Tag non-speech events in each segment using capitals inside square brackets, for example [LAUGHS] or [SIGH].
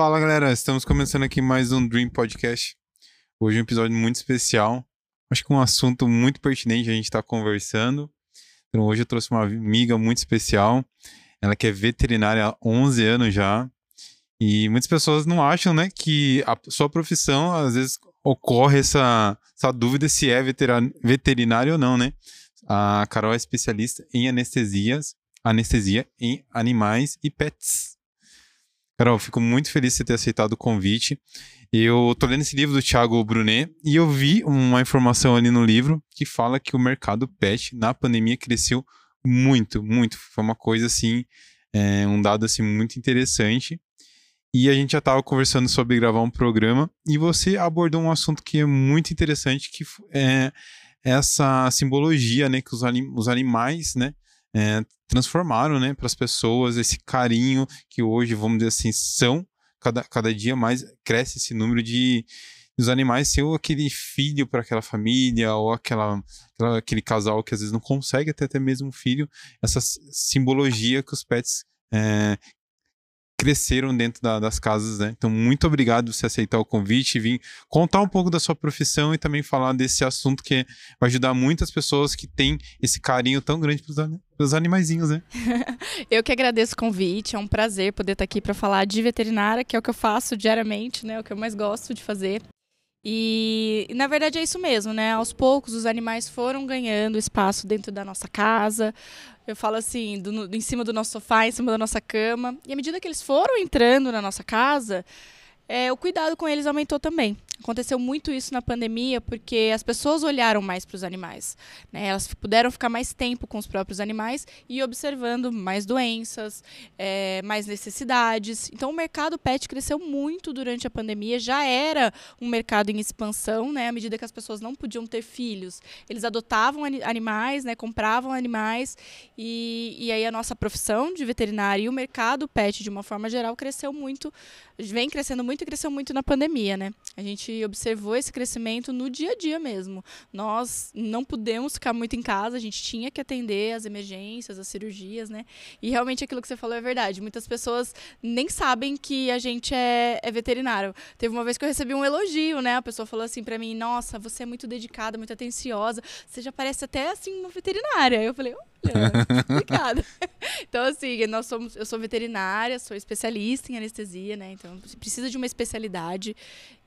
Fala galera, estamos começando aqui mais um Dream Podcast. Hoje um episódio muito especial. Acho que um assunto muito pertinente a gente está conversando. Então hoje eu trouxe uma amiga muito especial. Ela que é veterinária há 11 anos já. E muitas pessoas não acham, né, que a sua profissão, às vezes, ocorre essa, essa dúvida se é veterinário ou não, né? A Carol é especialista em anestesias, anestesia em animais e pets. Carol, fico muito feliz de você ter aceitado o convite. Eu tô lendo esse livro do Thiago Brunet e eu vi uma informação ali no livro que fala que o mercado pet na pandemia cresceu muito, muito. Foi uma coisa assim, é, um dado assim muito interessante. E a gente já estava conversando sobre gravar um programa e você abordou um assunto que é muito interessante, que é essa simbologia, né, que os, anim os animais, né, é, transformaram, né, para as pessoas esse carinho que hoje, vamos dizer assim, são. Cada, cada dia mais cresce esse número de dos animais ser aquele filho para aquela família ou aquela, aquela, aquele casal que às vezes não consegue ter até mesmo um filho, essa simbologia que os pets é, cresceram dentro da, das casas, né? Então, muito obrigado por você aceitar o convite e vir contar um pouco da sua profissão e também falar desse assunto que vai ajudar muitas pessoas que têm esse carinho tão grande pelos animaizinhos, né? [LAUGHS] eu que agradeço o convite, é um prazer poder estar aqui para falar de veterinária, que é o que eu faço diariamente, né? É o que eu mais gosto de fazer. E, na verdade é isso mesmo, né? Aos poucos os animais foram ganhando espaço dentro da nossa casa. Eu falo assim, do, em cima do nosso sofá, em cima da nossa cama. E à medida que eles foram entrando na nossa casa, é, o cuidado com eles aumentou também. Aconteceu muito isso na pandemia porque as pessoas olharam mais para os animais. Né? Elas puderam ficar mais tempo com os próprios animais e observando mais doenças, é, mais necessidades. Então o mercado pet cresceu muito durante a pandemia. Já era um mercado em expansão, né? à medida que as pessoas não podiam ter filhos. Eles adotavam animais, né? compravam animais. E, e aí a nossa profissão de veterinário e o mercado pet, de uma forma geral, cresceu muito, vem crescendo muito muito e cresceu muito na pandemia, né? A gente observou esse crescimento no dia a dia mesmo. Nós não pudemos ficar muito em casa, a gente tinha que atender as emergências, as cirurgias, né? E realmente aquilo que você falou é verdade. Muitas pessoas nem sabem que a gente é, é veterinário. Teve uma vez que eu recebi um elogio, né? A pessoa falou assim para mim: Nossa, você é muito dedicada, muito atenciosa, você já parece até assim uma veterinária. Eu falei: [LAUGHS] Obrigada. então, assim, nós somos, eu sou veterinária, sou especialista em anestesia, né? Então, precisa de uma especialidade.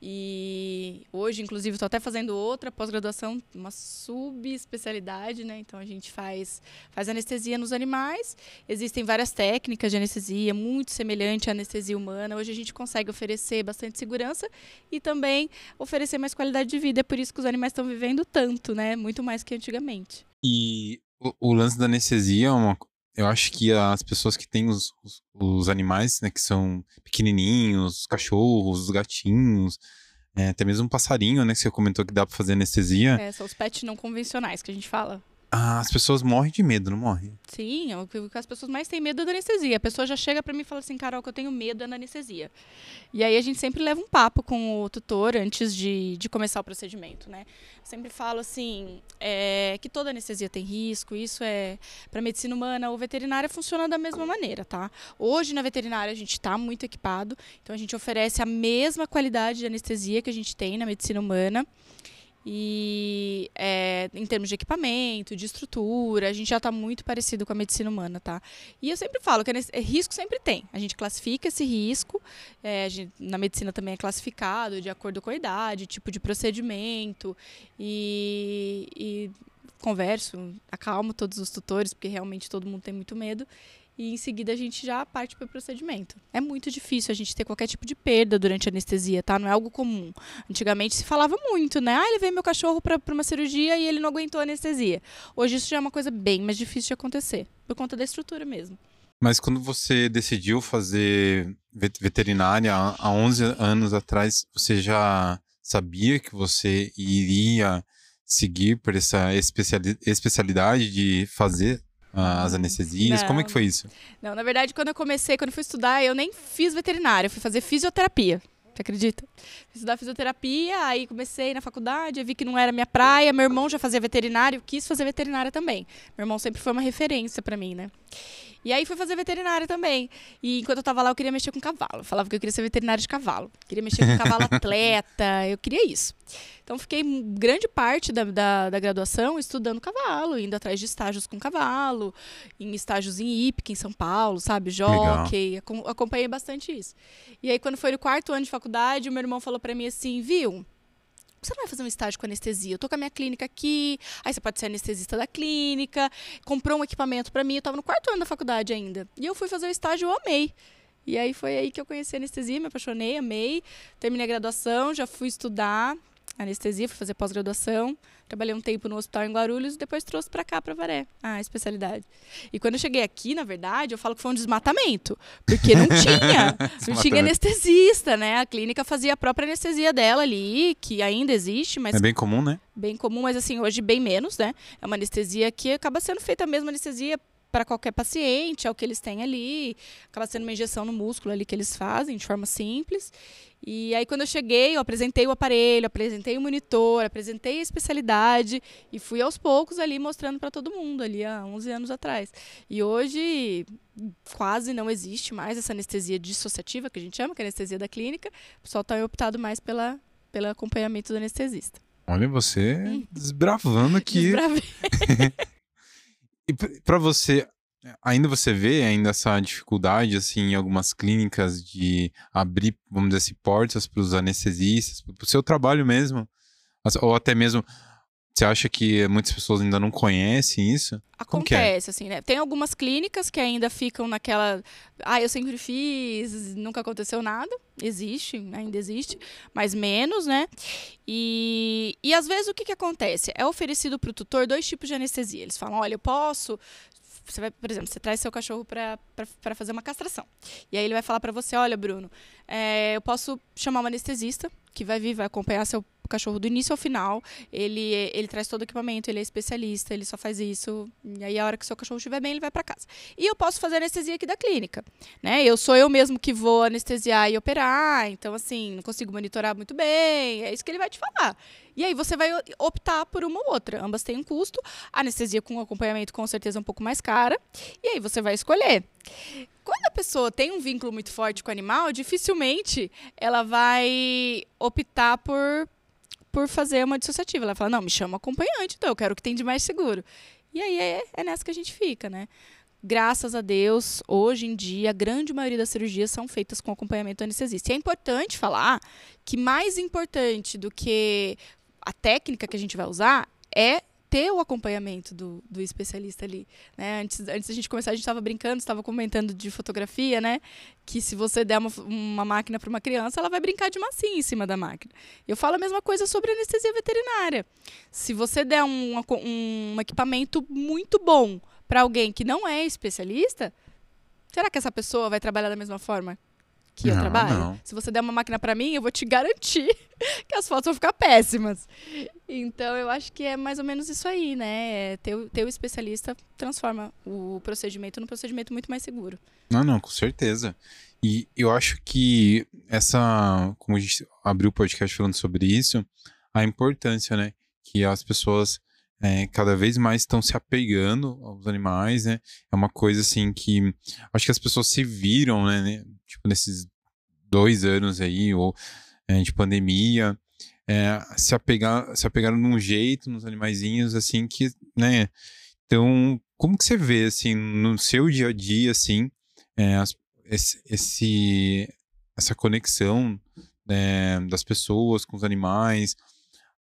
E hoje, inclusive, estou até fazendo outra pós-graduação, uma subespecialidade, né? Então, a gente faz, faz anestesia nos animais. Existem várias técnicas de anestesia, muito semelhante à anestesia humana. Hoje, a gente consegue oferecer bastante segurança e também oferecer mais qualidade de vida. É por isso que os animais estão vivendo tanto, né? Muito mais que antigamente. E o, o lance da anestesia é uma, eu acho que as pessoas que têm os, os, os, animais, né, que são pequenininhos, os cachorros, os gatinhos, é, até mesmo um passarinho, né, que você comentou que dá pra fazer anestesia. É, são os pets não convencionais que a gente fala. Ah, as pessoas morrem de medo, não morrem? Sim, é o que as pessoas mais têm medo é da anestesia. A pessoa já chega para mim e fala assim, Carol, que eu tenho medo é da anestesia. E aí a gente sempre leva um papo com o tutor antes de, de começar o procedimento, né? Sempre falo assim, é, que toda anestesia tem risco, isso é para medicina humana ou veterinária funciona da mesma maneira, tá? Hoje na veterinária a gente está muito equipado, então a gente oferece a mesma qualidade de anestesia que a gente tem na medicina humana. E é, em termos de equipamento, de estrutura, a gente já está muito parecido com a medicina humana, tá? E eu sempre falo que é, risco sempre tem. A gente classifica esse risco, é, gente, na medicina também é classificado de acordo com a idade, tipo de procedimento e, e converso, acalmo todos os tutores, porque realmente todo mundo tem muito medo e em seguida a gente já parte para o procedimento. É muito difícil a gente ter qualquer tipo de perda durante a anestesia, tá? Não é algo comum. Antigamente se falava muito, né? Ah, levei meu cachorro para uma cirurgia e ele não aguentou a anestesia. Hoje isso já é uma coisa bem mais difícil de acontecer, por conta da estrutura mesmo. Mas quando você decidiu fazer veterinária há 11 anos atrás, você já sabia que você iria seguir por essa especialidade de fazer as anestesias? Não, Como é que foi isso? Não, na verdade, quando eu comecei, quando eu fui estudar, eu nem fiz veterinária, eu fui fazer fisioterapia. Você acredita? estudar fisioterapia, aí comecei na faculdade, vi que não era minha praia. Meu irmão já fazia veterinário, quis fazer veterinária também. Meu irmão sempre foi uma referência para mim, né? E aí fui fazer veterinária também. E enquanto eu tava lá, eu queria mexer com cavalo. Eu falava que eu queria ser veterinária de cavalo. Queria mexer com cavalo [LAUGHS] atleta, eu queria isso. Então fiquei grande parte da, da, da, graduação estudando cavalo, indo atrás de estágios com cavalo, em estágios em IPC, em São Paulo, sabe? Jockey, acompanhei bastante isso. E aí quando foi no quarto ano de faculdade, o meu irmão falou para mim assim, viu? Você não vai fazer um estágio com anestesia? Eu tô com a minha clínica aqui, aí você pode ser anestesista da clínica, comprou um equipamento para mim, eu tava no quarto ano da faculdade ainda. E eu fui fazer o estágio, eu amei. E aí foi aí que eu conheci a anestesia, me apaixonei, amei, terminei a graduação, já fui estudar, anestesia, fui fazer pós-graduação. Trabalhei um tempo no hospital em Guarulhos e depois trouxe para cá, para Varé, a especialidade. E quando eu cheguei aqui, na verdade, eu falo que foi um desmatamento, porque não [LAUGHS] tinha, não tinha anestesista, né? A clínica fazia a própria anestesia dela ali, que ainda existe, mas É bem comum, né? Bem comum, mas assim, hoje bem menos, né? É uma anestesia que acaba sendo feita a mesma anestesia para qualquer paciente, é o que eles têm ali. Acaba sendo uma injeção no músculo ali que eles fazem de forma simples. E aí, quando eu cheguei, eu apresentei o aparelho, apresentei o monitor, apresentei a especialidade e fui aos poucos ali mostrando para todo mundo, ali há 11 anos atrás. E hoje, quase não existe mais essa anestesia dissociativa, que a gente chama, que é a anestesia da clínica. O pessoal está optado mais pela, pelo acompanhamento do anestesista. Olha, você desbravando aqui. Desbravei. [LAUGHS] E para você, ainda você vê ainda essa dificuldade assim em algumas clínicas de abrir, vamos dizer assim, portas para os anestesistas, para o seu trabalho mesmo, ou até mesmo você acha que muitas pessoas ainda não conhecem isso? É? Acontece, é? assim, né? Tem algumas clínicas que ainda ficam naquela. Ah, eu sempre fiz, nunca aconteceu nada. Existe, ainda existe, mas menos, né? E, e às vezes o que, que acontece? É oferecido para o tutor dois tipos de anestesia. Eles falam: olha, eu posso você vai, por exemplo, você traz seu cachorro para fazer uma castração. E aí ele vai falar para você, olha, Bruno, é, eu posso chamar um anestesista que vai vir, vai acompanhar seu cachorro do início ao final. Ele, ele traz todo o equipamento, ele é especialista, ele só faz isso. E aí, a hora que seu cachorro estiver bem, ele vai para casa. E eu posso fazer anestesia aqui da clínica. Né? Eu sou eu mesmo que vou anestesiar e operar. Então, assim, não consigo monitorar muito bem. É isso que ele vai te falar. E aí você vai optar por uma ou outra. Ambas têm um custo. A anestesia com acompanhamento com certeza é um pouco mais cara. E aí você vai escolher. Quando a pessoa tem um vínculo muito forte com o animal, dificilmente ela vai optar por por fazer uma dissociativa. Ela fala, não, me chama acompanhante, então eu quero o que tem de mais seguro. E aí é, é nessa que a gente fica, né? Graças a Deus, hoje em dia, a grande maioria das cirurgias são feitas com acompanhamento anestesista. E é importante falar que mais importante do que a técnica que a gente vai usar é ter o acompanhamento do, do especialista ali. Né? Antes, antes da gente começar, a gente estava brincando, estava comentando de fotografia, né? Que se você der uma, uma máquina para uma criança, ela vai brincar de massinha em cima da máquina. Eu falo a mesma coisa sobre anestesia veterinária. Se você der um, um equipamento muito bom para alguém que não é especialista, será que essa pessoa vai trabalhar da mesma forma que não, eu trabalho. Não. Se você der uma máquina para mim, eu vou te garantir [LAUGHS] que as fotos vão ficar péssimas. Então, eu acho que é mais ou menos isso aí, né? Ter, ter o especialista transforma o procedimento num procedimento muito mais seguro. Não, não, com certeza. E eu acho que essa, como a gente abriu o podcast falando sobre isso, a importância, né? Que as pessoas é, cada vez mais estão se apegando aos animais, né? É uma coisa assim que acho que as pessoas se viram, né? Tipo, nesses dois anos aí, ou é, de pandemia, é, se, apegar, se apegaram num jeito nos animaizinhos, assim, que, né? Então, como que você vê, assim, no seu dia a dia, assim, é, esse, esse, essa conexão né, das pessoas com os animais,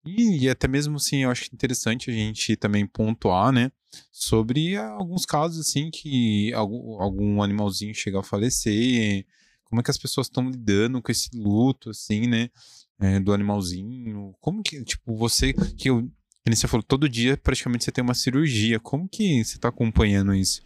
e, e, até mesmo assim, eu acho interessante a gente também pontuar, né? Sobre alguns casos, assim, que algum, algum animalzinho chega a falecer, como é que as pessoas estão lidando com esse luto, assim, né? É, do animalzinho. Como que, tipo, você, que eu, você falou, todo dia praticamente você tem uma cirurgia. Como que você está acompanhando isso?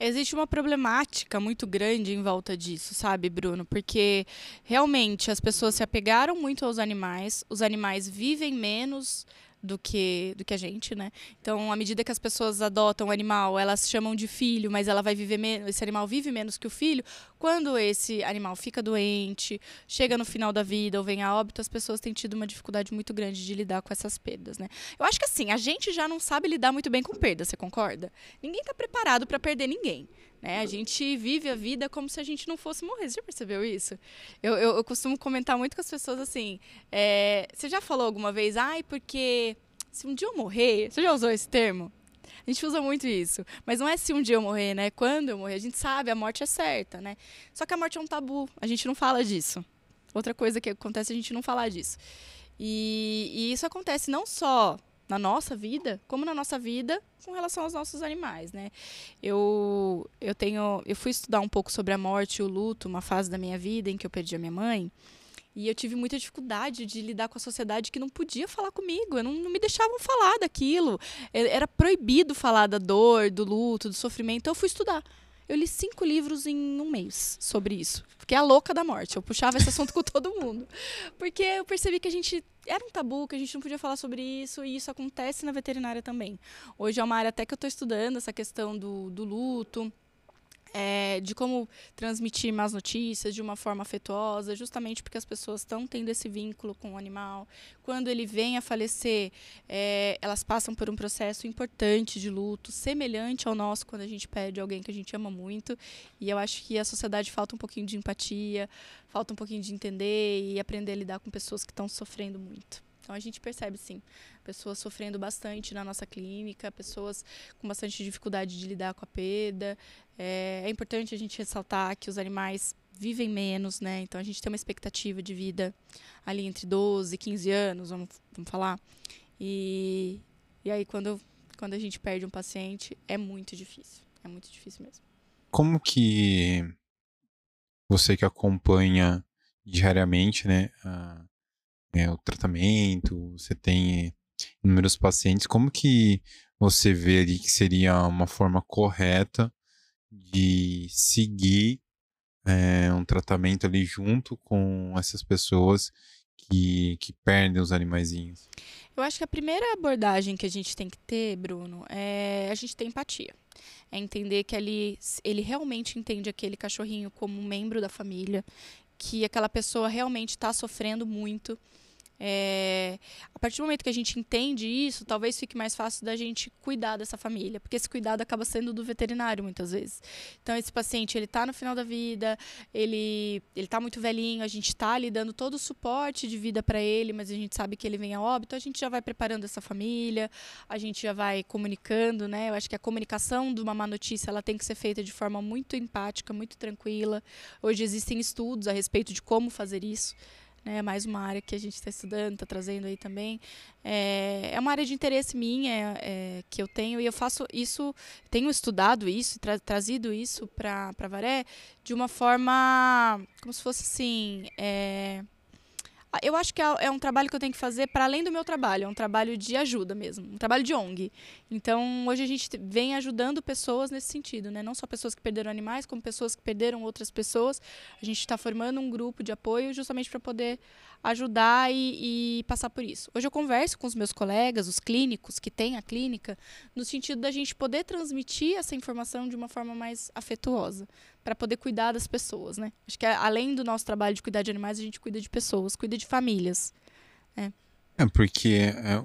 Existe uma problemática muito grande em volta disso, sabe, Bruno? Porque realmente as pessoas se apegaram muito aos animais, os animais vivem menos do que do que a gente, né? Então, à medida que as pessoas adotam o animal, elas chamam de filho, mas ela vai viver menos, esse animal vive menos que o filho. Quando esse animal fica doente, chega no final da vida ou vem a óbito, as pessoas têm tido uma dificuldade muito grande de lidar com essas perdas, né? Eu acho que assim, a gente já não sabe lidar muito bem com perda, você concorda? Ninguém está preparado para perder ninguém. Né? A gente vive a vida como se a gente não fosse morrer. Você já percebeu isso? Eu, eu, eu costumo comentar muito com as pessoas assim. É, você já falou alguma vez, ai, porque se um dia eu morrer. Você já usou esse termo? A gente usa muito isso. Mas não é se um dia eu morrer, né? Quando eu morrer. A gente sabe, a morte é certa, né? Só que a morte é um tabu. A gente não fala disso. Outra coisa que acontece é a gente não falar disso. E, e isso acontece não só na nossa vida, como na nossa vida com relação aos nossos animais, né? Eu eu tenho eu fui estudar um pouco sobre a morte e o luto, uma fase da minha vida em que eu perdi a minha mãe. E eu tive muita dificuldade de lidar com a sociedade que não podia falar comigo, não, não me deixavam falar daquilo. Era proibido falar da dor, do luto, do sofrimento. Então eu fui estudar. Eu li cinco livros em um mês sobre isso. Fiquei a louca da morte. Eu puxava esse assunto com todo mundo. Porque eu percebi que a gente era um tabu, que a gente não podia falar sobre isso, e isso acontece na veterinária também. Hoje é uma área até que eu estou estudando essa questão do, do luto é, de como transmitir más notícias de uma forma afetuosa, justamente porque as pessoas estão tendo esse vínculo com o animal. Quando ele vem a falecer, é, elas passam por um processo importante de luto, semelhante ao nosso quando a gente perde alguém que a gente ama muito. E eu acho que a sociedade falta um pouquinho de empatia, falta um pouquinho de entender e aprender a lidar com pessoas que estão sofrendo muito. Então a gente percebe sim, pessoas sofrendo bastante na nossa clínica, pessoas com bastante dificuldade de lidar com a perda. É, é importante a gente ressaltar que os animais vivem menos, né? Então a gente tem uma expectativa de vida ali entre 12 e 15 anos, vamos, vamos falar. E, e aí quando, quando a gente perde um paciente, é muito difícil. É muito difícil mesmo. Como que você que acompanha diariamente, né, a, é, o tratamento, você tem inúmeros pacientes, como que você vê ali que seria uma forma correta de seguir é, um tratamento ali junto com essas pessoas que, que perdem os animaizinhos? Eu acho que a primeira abordagem que a gente tem que ter, Bruno, é a gente ter empatia. É entender que ali ele realmente entende aquele cachorrinho como um membro da família, que aquela pessoa realmente está sofrendo muito é, a partir do momento que a gente entende isso, talvez fique mais fácil da gente cuidar dessa família, porque esse cuidado acaba sendo do veterinário muitas vezes. Então esse paciente ele está no final da vida, ele ele está muito velhinho, a gente está lhe dando todo o suporte de vida para ele, mas a gente sabe que ele vem a óbito, a gente já vai preparando essa família, a gente já vai comunicando, né? Eu acho que a comunicação de uma má notícia ela tem que ser feita de forma muito empática, muito tranquila. Hoje existem estudos a respeito de como fazer isso né? Mais uma área que a gente está estudando, está trazendo aí também. É, é uma área de interesse minha é, que eu tenho e eu faço isso, tenho estudado isso, tra trazido isso para Varé de uma forma como se fosse assim. É, eu acho que é, é um trabalho que eu tenho que fazer para além do meu trabalho, é um trabalho de ajuda mesmo, um trabalho de ONG. Então, hoje a gente vem ajudando pessoas nesse sentido, né? Não só pessoas que perderam animais, como pessoas que perderam outras pessoas. A gente está formando um grupo de apoio justamente para poder ajudar e, e, passar por isso. Hoje eu converso com os meus colegas, os clínicos que têm a clínica, no sentido da gente poder transmitir essa informação de uma forma mais afetuosa, para poder cuidar das pessoas, né? Acho que além do nosso trabalho de cuidar de animais, a gente cuida de pessoas, cuida de famílias. Né? É, porque é,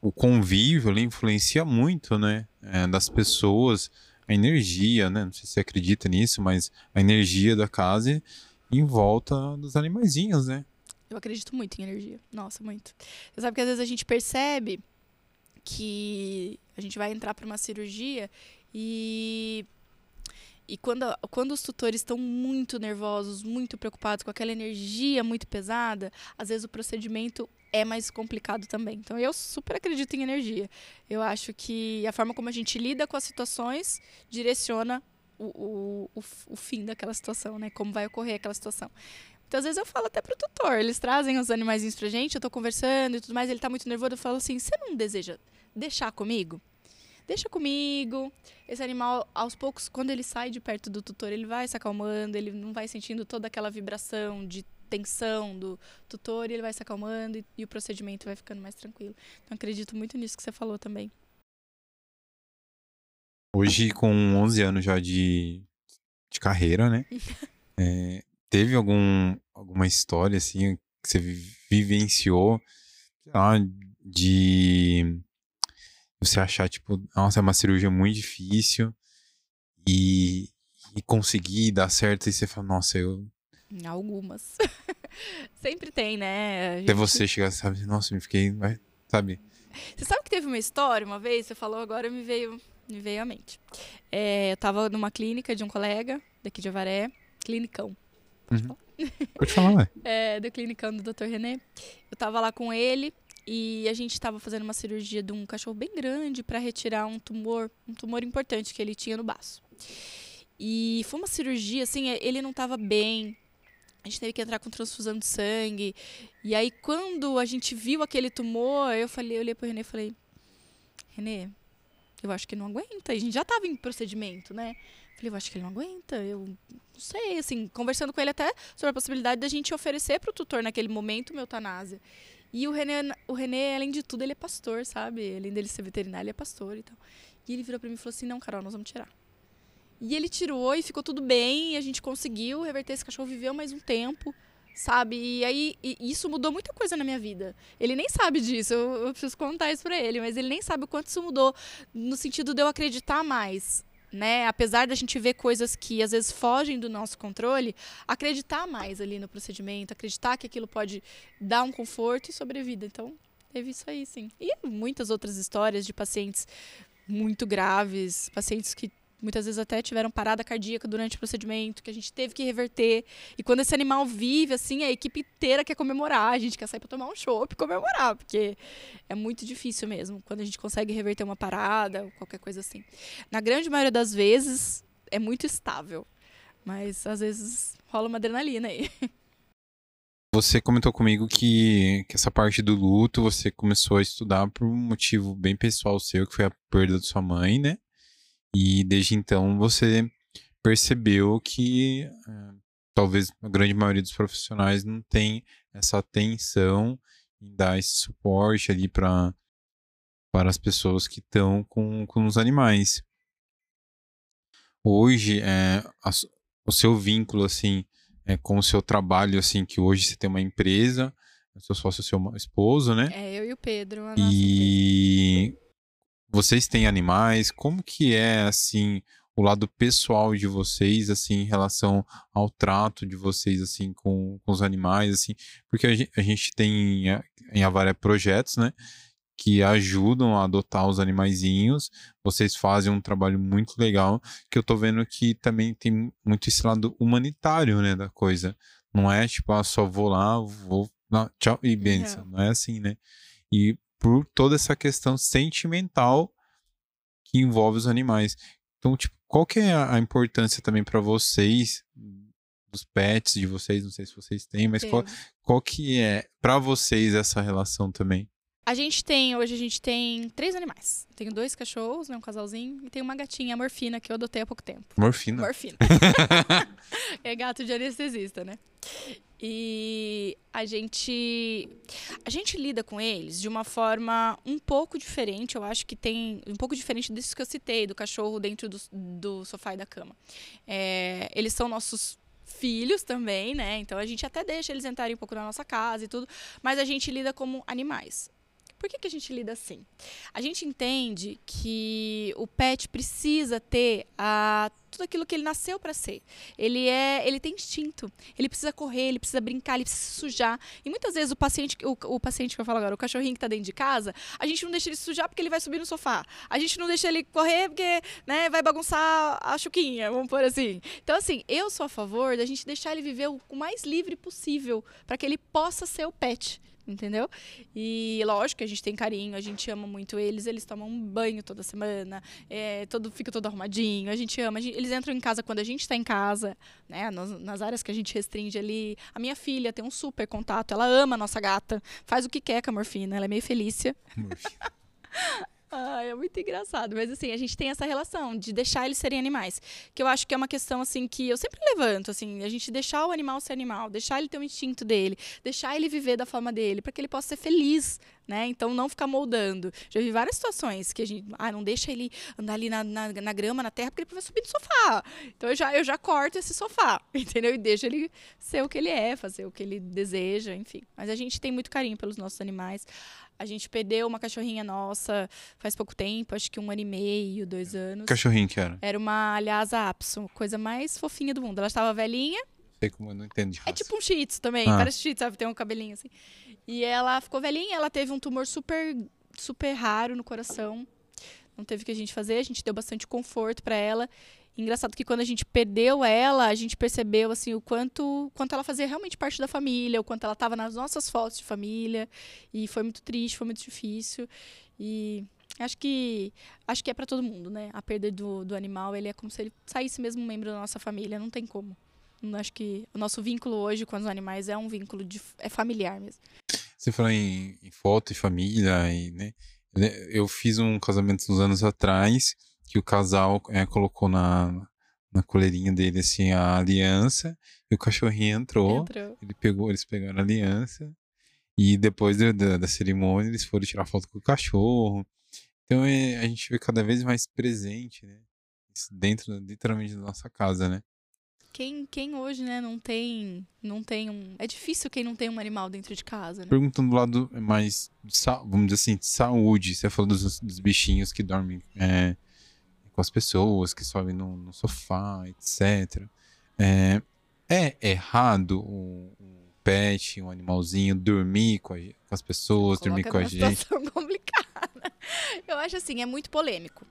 o convívio ali influencia muito, né? É, das pessoas, a energia, né? Não sei se você acredita nisso, mas a energia da casa em volta dos animaizinhos, né? Eu acredito muito em energia. Nossa, muito. Você sabe que às vezes a gente percebe que a gente vai entrar para uma cirurgia e e quando, quando os tutores estão muito nervosos, muito preocupados com aquela energia muito pesada, às vezes o procedimento é mais complicado também. Então eu super acredito em energia. Eu acho que a forma como a gente lida com as situações direciona o, o, o, o fim daquela situação, né? Como vai ocorrer aquela situação. Então, às vezes eu falo até pro tutor, eles trazem os animaizinhos pra gente, eu tô conversando e tudo mais, ele tá muito nervoso, eu falo assim, você não deseja deixar comigo? Deixa comigo. Esse animal, aos poucos, quando ele sai de perto do tutor, ele vai se acalmando, ele não vai sentindo toda aquela vibração de tensão do tutor e ele vai se acalmando e, e o procedimento vai ficando mais tranquilo. Então acredito muito nisso que você falou também. Hoje, com 11 anos já de, de carreira, né? [LAUGHS] é, teve algum, alguma história, assim, que você vivenciou, lá, de você achar, tipo, nossa, é uma cirurgia muito difícil e, e conseguir dar certo e você fala, nossa, eu. Algumas. [LAUGHS] Sempre tem, né? Gente... Até você chegar, sabe, nossa, me fiquei, sabe? Você sabe que teve uma história uma vez, você falou agora, me veio, me veio à mente. É, eu tava numa clínica de um colega daqui de Avaré, clinicão. Pode uhum. falar? [LAUGHS] Pode falar, ué. é, do clinicão do Dr. René. Eu tava lá com ele e a gente estava fazendo uma cirurgia de um cachorro bem grande para retirar um tumor, um tumor importante que ele tinha no baço. E foi uma cirurgia, assim, ele não estava bem. A gente teve que entrar com transfusão de sangue. E aí, quando a gente viu aquele tumor, eu falei, eu olhei pro Renê e falei, Renê, eu acho que não aguenta. E a gente já estava em procedimento, né? Falei, eu acho que ele não aguenta. Eu não sei, assim, conversando com ele até sobre a possibilidade da gente oferecer para o tutor naquele momento uma eutanásia. E o René, o René, além de tudo, ele é pastor, sabe? Além dele ser veterinário, ele é pastor e tal. E ele virou para mim e falou assim: não, Carol, nós vamos tirar. E ele tirou e ficou tudo bem, e a gente conseguiu reverter esse cachorro, viveu mais um tempo, sabe? E aí e isso mudou muita coisa na minha vida. Ele nem sabe disso, eu, eu preciso contar isso pra ele, mas ele nem sabe o quanto isso mudou, no sentido de eu acreditar mais né? Apesar da gente ver coisas que às vezes fogem do nosso controle, acreditar mais ali no procedimento, acreditar que aquilo pode dar um conforto e sobrevida. Então, teve isso aí, sim. E muitas outras histórias de pacientes muito graves, pacientes que muitas vezes até tiveram parada cardíaca durante o procedimento, que a gente teve que reverter. E quando esse animal vive, assim, a equipe inteira quer comemorar, a gente quer sair para tomar um chopp e comemorar, porque é muito difícil mesmo, quando a gente consegue reverter uma parada, qualquer coisa assim. Na grande maioria das vezes, é muito estável, mas às vezes rola uma adrenalina aí. [LAUGHS] Você comentou comigo que, que essa parte do luto você começou a estudar por um motivo bem pessoal seu, que foi a perda de sua mãe, né? E desde então você percebeu que é, talvez a grande maioria dos profissionais não tem essa atenção em dar esse suporte ali para para as pessoas que estão com, com os animais. Hoje, é, a, o seu vínculo assim é, com o seu trabalho, assim, que hoje você tem uma empresa, seu sócio, seu esposo, né? É, eu e o Pedro. e vocês têm animais? Como que é, assim, o lado pessoal de vocês, assim, em relação ao trato de vocês, assim, com, com os animais, assim? Porque a gente, a gente tem em Avaré projetos, né? Que ajudam a adotar os animaizinhos. Vocês fazem um trabalho muito legal, que eu tô vendo que também tem muito esse lado humanitário, né, da coisa. Não é tipo, ah, só vou lá, vou, não, tchau e benção. Não. não é assim, né? E por toda essa questão sentimental que envolve os animais. Então, tipo, qual que é a importância também para vocês dos pets de vocês? Não sei se vocês têm, mas qual, qual que é para vocês essa relação também? A gente tem, hoje a gente tem três animais. Tenho dois cachorros, né, um casalzinho, e tem uma gatinha, a Morfina, que eu adotei há pouco tempo. Morfina? Morfina. [LAUGHS] [LAUGHS] é gato de anestesista, né? E a gente a gente lida com eles de uma forma um pouco diferente, eu acho que tem um pouco diferente disso que eu citei, do cachorro dentro do, do sofá e da cama. É, eles são nossos filhos também, né? Então a gente até deixa eles entrarem um pouco na nossa casa e tudo, mas a gente lida como animais. Por que, que a gente lida assim? A gente entende que o pet precisa ter a, tudo aquilo que ele nasceu para ser. Ele é, ele tem instinto. Ele precisa correr, ele precisa brincar, ele precisa se sujar. E muitas vezes o paciente, o, o paciente que eu falo agora, o cachorrinho que está dentro de casa, a gente não deixa ele se sujar porque ele vai subir no sofá. A gente não deixa ele correr porque, né, vai bagunçar a chuquinha, vamos por assim. Então assim, eu sou a favor da gente deixar ele viver o mais livre possível para que ele possa ser o pet entendeu? E lógico que a gente tem carinho, a gente ama muito eles, eles tomam um banho toda semana, é, todo, fica todo arrumadinho, a gente ama, a gente, eles entram em casa quando a gente está em casa, né? Nas, nas, áreas que a gente restringe ali. A minha filha tem um super contato, ela ama a nossa gata, faz o que quer com a morfina, ela é meio felícia. [LAUGHS] Ah, é muito engraçado. Mas assim, a gente tem essa relação de deixar eles serem animais. Que eu acho que é uma questão, assim, que eu sempre levanto, assim, a gente deixar o animal ser animal, deixar ele ter o instinto dele, deixar ele viver da forma dele, para que ele possa ser feliz, né? Então não ficar moldando. Já vi várias situações que a gente, ah, não deixa ele andar ali na, na, na grama, na terra, porque ele vai subir do sofá. Então eu já, eu já corto esse sofá, [LAUGHS] entendeu? E deixo ele ser o que ele é, fazer o que ele deseja, enfim. Mas a gente tem muito carinho pelos nossos animais. A gente perdeu uma cachorrinha nossa faz pouco tempo, acho que um ano e meio, dois anos. Cachorrinho que era? Era uma Lhasa Apso, coisa mais fofinha do mundo. Ela estava velhinha. Sei como eu não entendo de raça. É tipo um shih tzu também, Ah. parece shih tzu, sabe? Tem um cabelinho assim. E ela ficou velhinha, ela teve um tumor super, super raro no coração. Não teve o que a gente fazer, a gente deu bastante conforto para ela. Engraçado que quando a gente perdeu ela, a gente percebeu assim o quanto, quanto ela fazia realmente parte da família, o quanto ela estava nas nossas fotos de família. E foi muito triste, foi muito difícil. E acho que acho que é para todo mundo, né? A perda do, do animal, ele é como se ele saísse mesmo um membro da nossa família, não tem como. Acho que o nosso vínculo hoje com os animais é um vínculo de, é familiar mesmo. Você falou em, em foto e família, e, né? Eu fiz um casamento uns anos atrás que o casal é, colocou na, na coleirinha dele assim a aliança e o cachorrinho entrou. Entrou. Ele pegou, eles pegaram a aliança e depois da, da, da cerimônia eles foram tirar foto com o cachorro. Então é, a gente vê cada vez mais presente, né? Isso dentro, literalmente, da nossa casa, né? Quem, quem hoje, né, não tem, não tem um, é difícil quem não tem um animal dentro de casa, né? Perguntando do lado mais, vamos dizer assim, de saúde. Você falou dos, dos bichinhos que dormem é, com as pessoas, que sobem no, no sofá, etc. É, é errado um, um pet, um animalzinho, dormir com, a com as pessoas, dormir com a gente? situação [LAUGHS] complicada. Eu acho assim, é muito polêmico.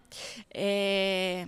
É,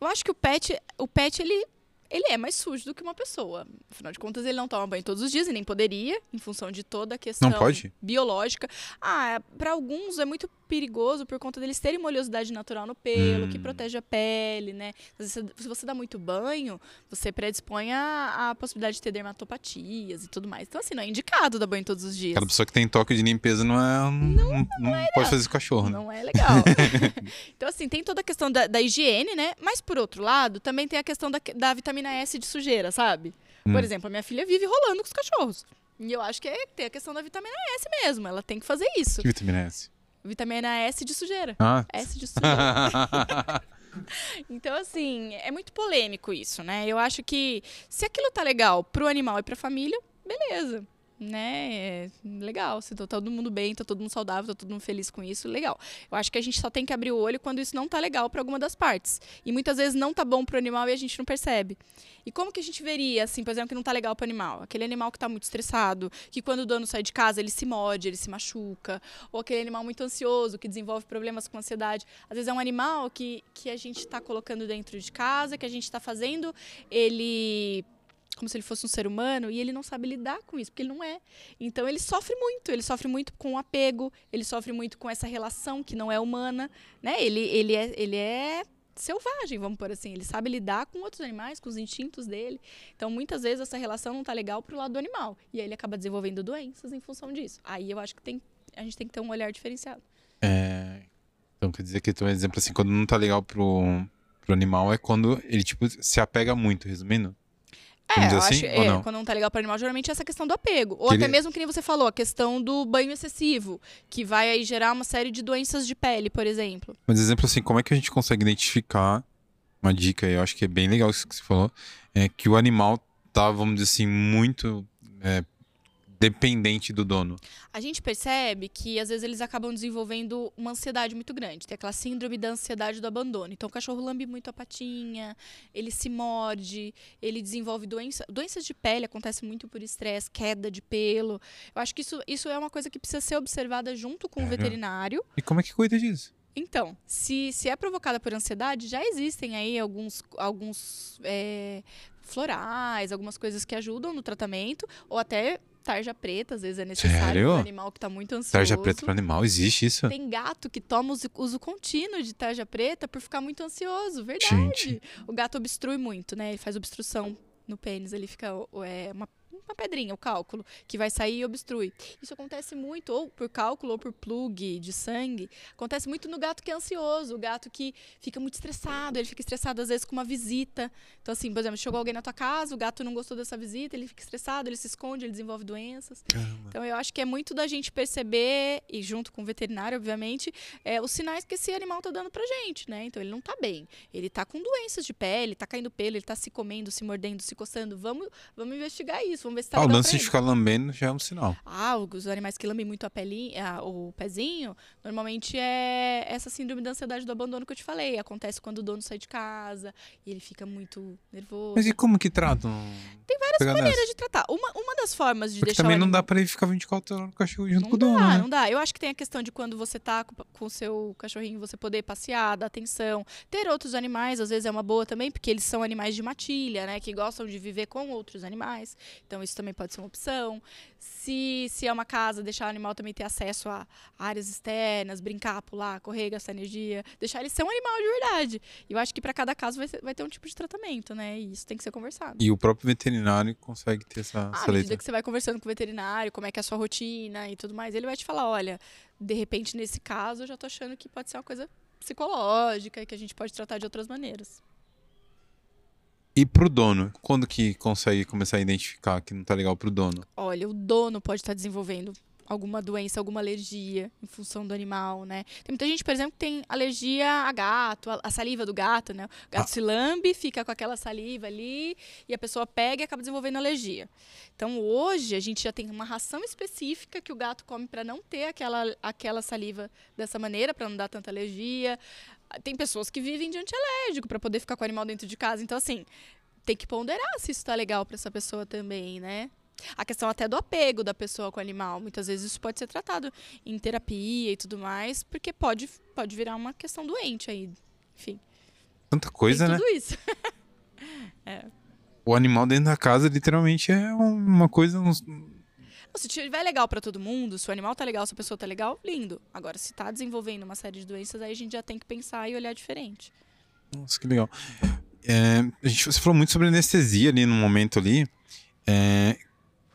Eu acho que o pet, o pet ele, ele é mais sujo do que uma pessoa. Afinal de contas, ele não toma banho todos os dias e nem poderia, em função de toda a questão Não biológica. Ah, para alguns é muito perigoso por conta deles terem uma oleosidade natural no pelo, que Hum. protege a pele, né? Às vezes, se você dá muito banho, você predispõe a, a possibilidade de ter dermatopatias e tudo mais. Então, assim, não é indicado dar banho todos os dias. Aquela pessoa que tem toque de limpeza não é. Não, não, pode fazer isso com cachorro, né? Não é legal. [LAUGHS] então, assim, tem toda a questão da, da higiene, né? Mas, por outro lado, também tem a questão da, da vitamina S de sujeira, sabe? Hum. Por exemplo, a minha filha vive rolando com os cachorros. E eu acho que é, tem a questão da vitamina S mesmo. Ela tem que fazer isso. Que vitamina essa? Vitamina S de sujeira. Ah. S de sujeira. [LAUGHS] [LAUGHS] Então, assim, é muito polêmico isso, né? Eu acho que se aquilo tá legal pro animal e pra família, beleza. Né? É legal. Se tá todo mundo bem, tá todo mundo saudável, tá todo mundo feliz com isso, legal. Eu acho que a gente só tem que abrir o olho quando isso não tá legal pra alguma das partes. E muitas vezes não tá bom pro animal e a gente não percebe. E como que a gente veria, assim, por exemplo, que não tá legal pro animal? Aquele animal que tá muito estressado, que quando o dono sai de casa, ele se morde, ele se machuca. Ou aquele animal muito ansioso, que desenvolve problemas com ansiedade. Às vezes é um animal que, que a gente está colocando dentro de casa, que a gente está fazendo ele como se ele fosse um ser humano e ele não sabe lidar com isso, porque ele não é. Então ele sofre muito, ele sofre muito com o apego, ele sofre muito com essa relação que não é humana, né? Ele, ele, é, ele é selvagem, vamos por assim. Ele sabe lidar com outros animais, com os instintos dele. Então, muitas vezes, essa relação não tá legal pro lado do animal. E aí ele acaba desenvolvendo doenças em função disso. Aí eu acho que tem, a gente tem que ter um olhar diferenciado. É, Então quer dizer que, um exemplo assim, quando não tá legal pro, pro animal é quando ele, tipo, se apega muito, resumindo? É, eu assim, acho, é, não? quando não tá legal para animal, geralmente é essa questão do apego. Ou Que até ele- mesmo que nem você falou, a questão do banho excessivo, que vai aí gerar uma série de doenças de pele, por exemplo. Mas exemplo assim, como é que a gente consegue identificar uma dica, eu acho que é bem legal isso que você falou, é que o animal tá, vamos dizer assim, muito é, dependente do dono. A gente percebe que às vezes eles acabam desenvolvendo uma ansiedade muito grande. Tem aquela síndrome da ansiedade do abandono. Então o cachorro lambe muito a patinha, ele se morde, ele desenvolve doença, doenças de pele, acontece muito por estresse, queda de pelo. Eu acho que isso, isso é uma coisa que precisa ser observada junto com o Sério? veterinário. E como é que cuida disso? Então, se, se é provocada por ansiedade, já existem aí alguns, alguns é, florais, algumas coisas que ajudam no tratamento, ou até tarja preta, às vezes é necessário Sério? um animal que está muito ansioso. Tarja preta para animal, existe isso? Tem gato que toma uso, uso contínuo de tarja preta por ficar muito ansioso, verdade. Gente. O gato obstrui muito, né? Ele faz obstrução no pênis, ele fica é, uma, na pedrinha, o cálculo, que vai sair e obstrui. Isso acontece muito, ou por cálculo, ou por plug de sangue. Acontece muito no gato que é ansioso, o gato que fica muito estressado, ele fica estressado às vezes com uma visita. Então, assim, por exemplo, chegou alguém na tua casa, o gato não gostou dessa visita, ele fica estressado, ele se esconde, ele desenvolve doenças. Caramba. Então, eu acho que é muito da gente perceber, e junto com o veterinário, obviamente, é, os sinais que esse animal tá dando pra gente, né? Então, ele não tá bem. Ele tá com doenças de pele, tá caindo pelo, ele tá se comendo, se mordendo, se coçando. Vamos, vamos investigar isso, vamos ver se tá Ah, o lance de ficar lambendo já é um sinal. Ah, os animais que lambem muito a pelinha, o pezinho, normalmente é essa síndrome da ansiedade do abandono que eu te falei. Acontece quando o dono sai de casa e ele fica muito nervoso. Mas e como que tratam? Tem várias maneiras de tratar. Uma, uma das formas de Porque deixar também não dá pra ele ficar 24 horas no cachorro junto Não com o dono, dá, né? não dá. Eu acho que tem a questão de quando você tá com o seu cachorrinho, você poder passear, dar atenção. Ter outros animais, às vezes, é uma boa também, porque eles são animais de matilha, né? Que gostam de viver com outros animais. Então, isso também pode ser uma opção. Se, se é uma casa, deixar o animal também ter acesso a áreas externas, brincar, pular, correr, gastar energia. Deixar ele ser um animal de verdade. E eu acho que para cada caso vai, ser- vai ter um tipo de tratamento, né? E isso tem que ser conversado. E o próprio veterinário consegue ter essa, À essa medida letra. que você vai conversando com o veterinário, como é que é a sua rotina e tudo mais, ele vai te falar, olha, de repente nesse caso eu já tô achando que pode ser uma coisa psicológica e que a gente pode tratar de outras maneiras. E pro dono, quando que consegue começar a identificar que não tá legal pro dono? Olha, o dono pode estar desenvolvendo alguma doença, alguma alergia em função do animal, né? Tem muita gente, por exemplo, que tem alergia a gato, a, a saliva do gato, né? O gato Ah. se lambe, fica com aquela saliva ali e a pessoa pega e acaba desenvolvendo alergia. Então, hoje a gente já tem uma ração específica que o gato come para não ter aquela, aquela saliva dessa maneira, para não dar tanta alergia. Tem pessoas que vivem de antialérgico para poder ficar com o animal dentro de casa. Então, assim, tem que ponderar se isso tá legal para essa pessoa também, né? A questão até do apego da pessoa com o animal. Muitas vezes isso pode ser tratado em terapia e tudo mais, porque pode, pode virar uma questão doente aí. Enfim, Tanta coisa, tem né? tudo isso. [LAUGHS] O animal dentro da casa literalmente é uma coisa. Se tiver legal pra todo mundo, se o animal tá legal, se a pessoa tá legal, lindo. Agora, se tá desenvolvendo uma série de doenças, aí a gente já tem que pensar e olhar diferente. Nossa, que legal. É, a gente, você falou muito sobre anestesia ali no momento ali. É,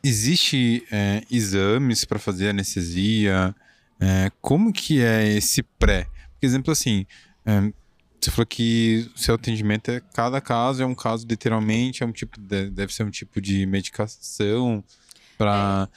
existe é, exames para fazer anestesia? É, como que é esse pré? Por exemplo, assim, é, você falou que o seu atendimento é cada caso é um caso literalmente, é um tipo de- deve ser um tipo de medicação para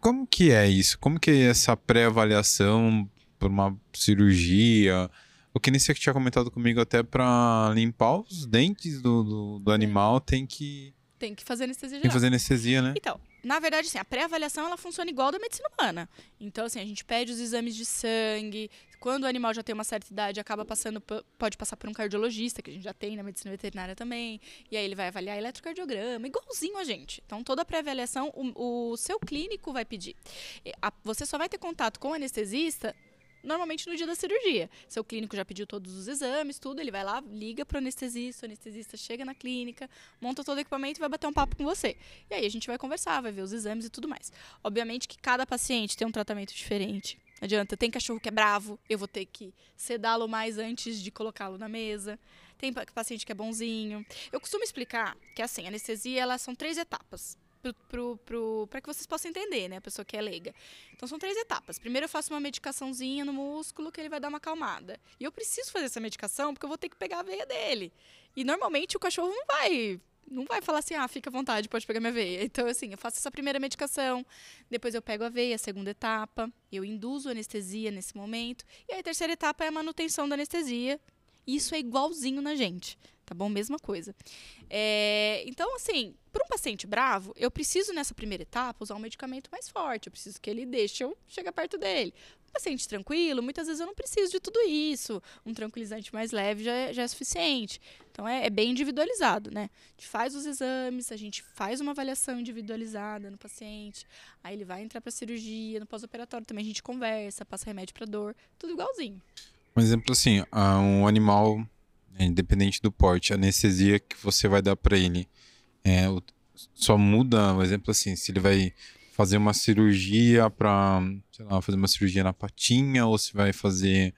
como que é isso? Como que é essa pré-avaliação por uma cirurgia? O que nem você tinha comentado comigo até para limpar os dentes do, do, do animal tem que, Tem que fazer anestesia tem que geral. fazer anestesia, né? Então, na verdade, assim, a pré-avaliação ela funciona igual da medicina humana. Então, assim, a gente pede os exames de sangue. Quando o animal já tem uma certa idade, acaba passando, pode passar por um cardiologista, que a gente já tem na medicina veterinária também. E aí ele vai avaliar eletrocardiograma, igualzinho a gente. Então, toda a pré-avaliação, o, o seu clínico vai pedir. Você só vai ter contato com o anestesista normalmente no dia da cirurgia. Seu clínico já pediu todos os exames, tudo, ele vai lá, liga pro anestesista, o anestesista chega na clínica, monta todo o equipamento e vai bater um papo com você. E aí a gente vai conversar, vai ver os exames e tudo mais. Obviamente que cada paciente tem um tratamento diferente. Não adianta, tem cachorro que é bravo, eu vou ter que sedá-lo mais antes de colocá-lo na mesa. Tem pa- paciente que é bonzinho. Eu costumo explicar que assim, a anestesia elas são três etapas. Para que vocês possam entender, né? A pessoa que é leiga. Então são três etapas. Primeiro eu faço uma medicaçãozinha no músculo que ele vai dar uma acalmada. E eu preciso fazer essa medicação porque eu vou ter que pegar a veia dele. E normalmente o cachorro não vai não vai falar assim, ah, fica à vontade, pode pegar minha veia. Então, assim, eu faço essa primeira medicação, depois eu pego a veia, segunda etapa, eu induzo anestesia nesse momento, e aí a terceira etapa é a manutenção da anestesia. Isso é igualzinho na gente, tá bom? Mesma coisa. É, então, assim, para um paciente bravo, eu preciso nessa primeira etapa usar um medicamento mais forte, eu preciso que ele deixe eu chegar perto dele. Paciente tranquilo, muitas vezes eu não preciso de tudo isso. Um tranquilizante mais leve já é, já é suficiente. Então é, é bem individualizado, né? A gente faz os exames, a gente faz uma avaliação individualizada no paciente, aí ele vai entrar para cirurgia, no pós-operatório também a gente conversa, passa remédio para dor, tudo igualzinho. Um exemplo assim, ah, um animal, independente do porte, a anestesia que você vai dar para ele, é, só muda, um exemplo assim, se ele vai fazer uma cirurgia para, sei lá, fazer uma cirurgia na patinha ou se vai fazer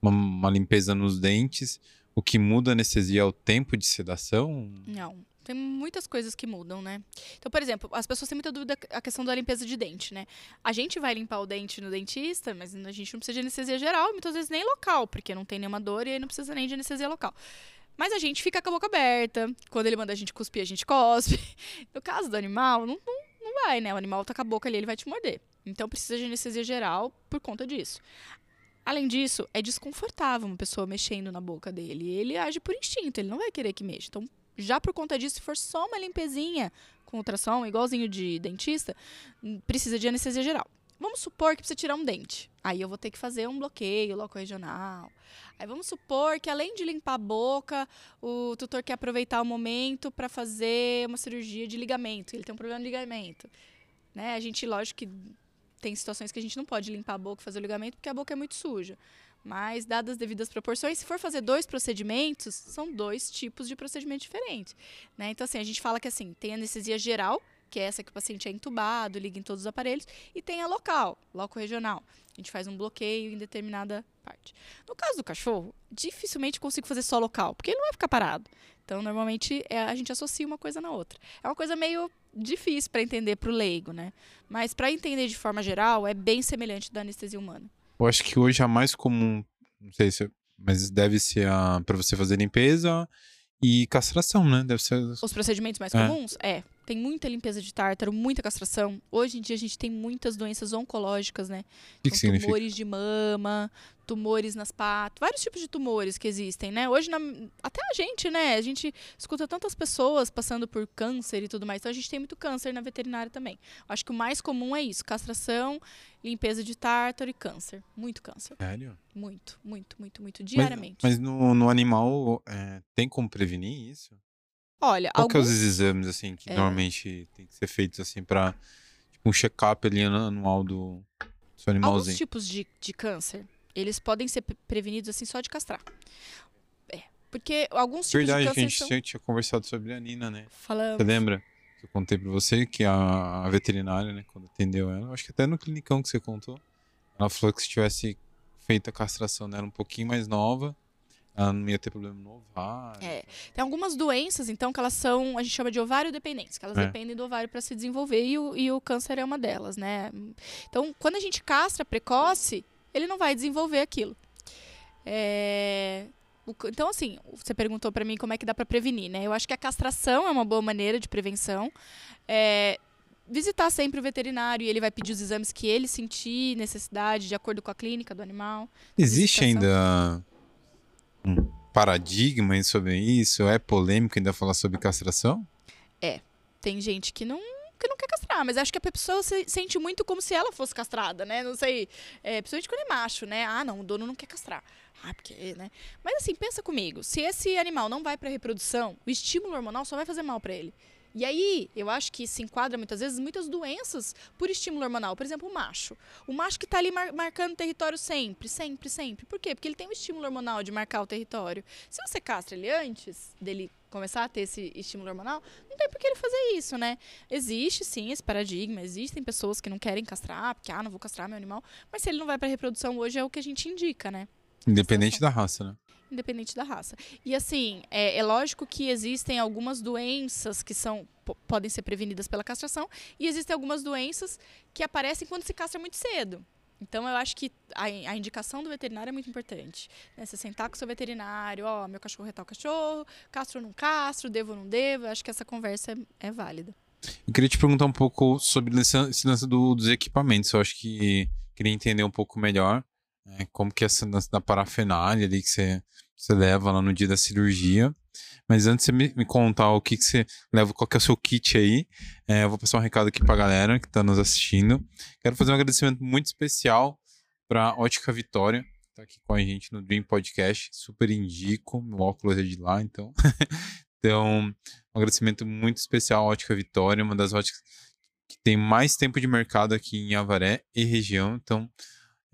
uma, uma limpeza nos dentes, o que muda a anestesia é o tempo de sedação? Não. Tem muitas coisas que mudam, né? Então, por exemplo, as pessoas têm muita dúvida a questão da limpeza de dente, né? A gente vai limpar o dente no dentista, mas a gente não precisa de anestesia geral, muitas vezes nem local, porque não tem nenhuma dor e aí não precisa nem de anestesia local. Mas a gente fica com a boca aberta. Quando ele manda a gente cuspir, a gente cospe. [LAUGHS] No caso do animal, não, não, não vai, né? O animal tá com a boca ali, ele vai te morder. Então precisa de anestesia geral por conta disso. Além disso, é desconfortável uma pessoa mexendo na boca dele. Ele age por instinto, ele não vai querer que mexa. Então, já por conta disso, se for só uma limpezinha com ultrassom, igualzinho de dentista, precisa de anestesia geral. Vamos supor que precisa tirar um dente. Aí eu vou ter que fazer um bloqueio local regional. Aí vamos supor que além de limpar a boca, o tutor quer aproveitar o momento para fazer uma cirurgia de ligamento. Ele tem um problema de ligamento. Né? A gente, lógico que tem situações que a gente não pode limpar a boca e fazer o ligamento porque a boca é muito suja. Mas, dadas as devidas proporções, se for fazer dois procedimentos, são dois tipos de procedimento diferentes. Né? Então, assim, a gente fala que assim, tem anestesia geral, que é essa que o paciente é entubado, liga em todos os aparelhos, e tem a local, loco regional. A gente faz um bloqueio em determinada parte. No caso do cachorro, dificilmente consigo fazer só local, porque ele não vai ficar parado. Então, normalmente, é, a gente associa uma coisa na outra. É uma coisa meio difícil para entender para o leigo, né? Mas para entender de forma geral, é bem semelhante da anestesia humana. Eu acho que hoje é mais comum, não sei se, mas deve ser para você fazer limpeza e castração, né? Deve ser os procedimentos mais é. comuns. É, tem muita limpeza de tártaro, muita castração. Hoje em dia a gente tem muitas doenças oncológicas, né? Que, então, que tumores de mama, tumores nas patas, vários tipos de tumores que existem, né? Hoje, na, até a gente, né? A gente escuta tantas pessoas passando por câncer e tudo mais. Então a gente tem muito câncer na veterinária também. Acho que o mais comum é isso: castração, limpeza de tártaro e câncer. Muito câncer. Sério? Muito, muito, muito, muito. Diariamente. Mas, mas no, no animal é, tem como prevenir isso? Olha, Qual alguns... que é os exames, assim, que é... normalmente tem que ser feitos, assim, pra tipo, um check-up ali anual do seu animalzinho? Alguns tipos de, de câncer, eles podem ser prevenidos, assim, só de castrar. É, porque alguns tipos Verdade, de câncer que a gente são... tinha conversado sobre a Nina, né? Falamos. Você lembra? Eu contei pra você que a, a veterinária, né, quando atendeu ela, acho que até no clinicão que você contou, ela falou que se tivesse feito a castração dela um pouquinho mais nova, ela não ia ter problema no ovário. É. Tem algumas doenças, então, que elas são, a gente chama de ovário dependentes, que elas é. dependem do ovário para se desenvolver e o, e o câncer é uma delas, né? Então, quando a gente castra precoce, ele não vai desenvolver aquilo. É... Então, assim, você perguntou para mim como é que dá para prevenir, né? Eu acho que a castração é uma boa maneira de prevenção. É... Visitar sempre o veterinário e ele vai pedir os exames que ele sentir necessidade, de acordo com a clínica do animal. Existe ainda paradigma sobre isso? É polêmico ainda falar sobre castração? É. Tem gente que não que não quer castrar, mas acho que a pessoa se sente muito como se ela fosse castrada, né? Não sei, é, principalmente quando é macho, né? Ah, não, o dono não quer castrar. Ah, porque, né? Mas assim, pensa comigo, se esse animal não vai para reprodução, o estímulo hormonal só vai fazer mal para ele. E aí, eu acho que se enquadra muitas vezes muitas doenças por estímulo hormonal. Por exemplo, o macho. O macho que está ali mar marcando território sempre, sempre, sempre. Por quê? Porque ele tem um estímulo hormonal de marcar o território. Se você castra ele antes dele começar a ter esse estímulo hormonal, não tem por que ele fazer isso, né? Existe sim esse paradigma, existem pessoas que não querem castrar, porque ah, não vou castrar meu animal, mas se ele não vai para reprodução hoje é o que a gente indica, né? Independente da raça, né? Independente da raça. E assim, é, é, lógico que existem algumas doenças que são podem ser prevenidas pela castração e existem algumas doenças que aparecem quando se castra muito cedo. Então, eu acho que a, a indicação do veterinário é muito importante. Né? Você sentar com o seu veterinário, ó, meu cachorro é tal cachorro, castro ou não castro, devo ou não devo. Eu acho que essa conversa é, é válida. Eu queria te perguntar um pouco sobre esse lance do, dos equipamentos. Eu acho que queria entender um pouco melhor né, como que é essa lance da parafernália ali que você você leva lá no dia da cirurgia. Mas antes de você me, contar o que, que você leva, qual que é o seu kit aí, é, eu vou passar um recado aqui pra galera que tá nos assistindo. Quero fazer um agradecimento muito especial pra Ótica Vitória, tá aqui com a gente no Dream Podcast. Super indico, meu óculos é de lá, então. [LAUGHS] então, um agradecimento muito especial à Ótica Vitória, uma das óticas que tem mais tempo de mercado aqui em Avaré e região. Então,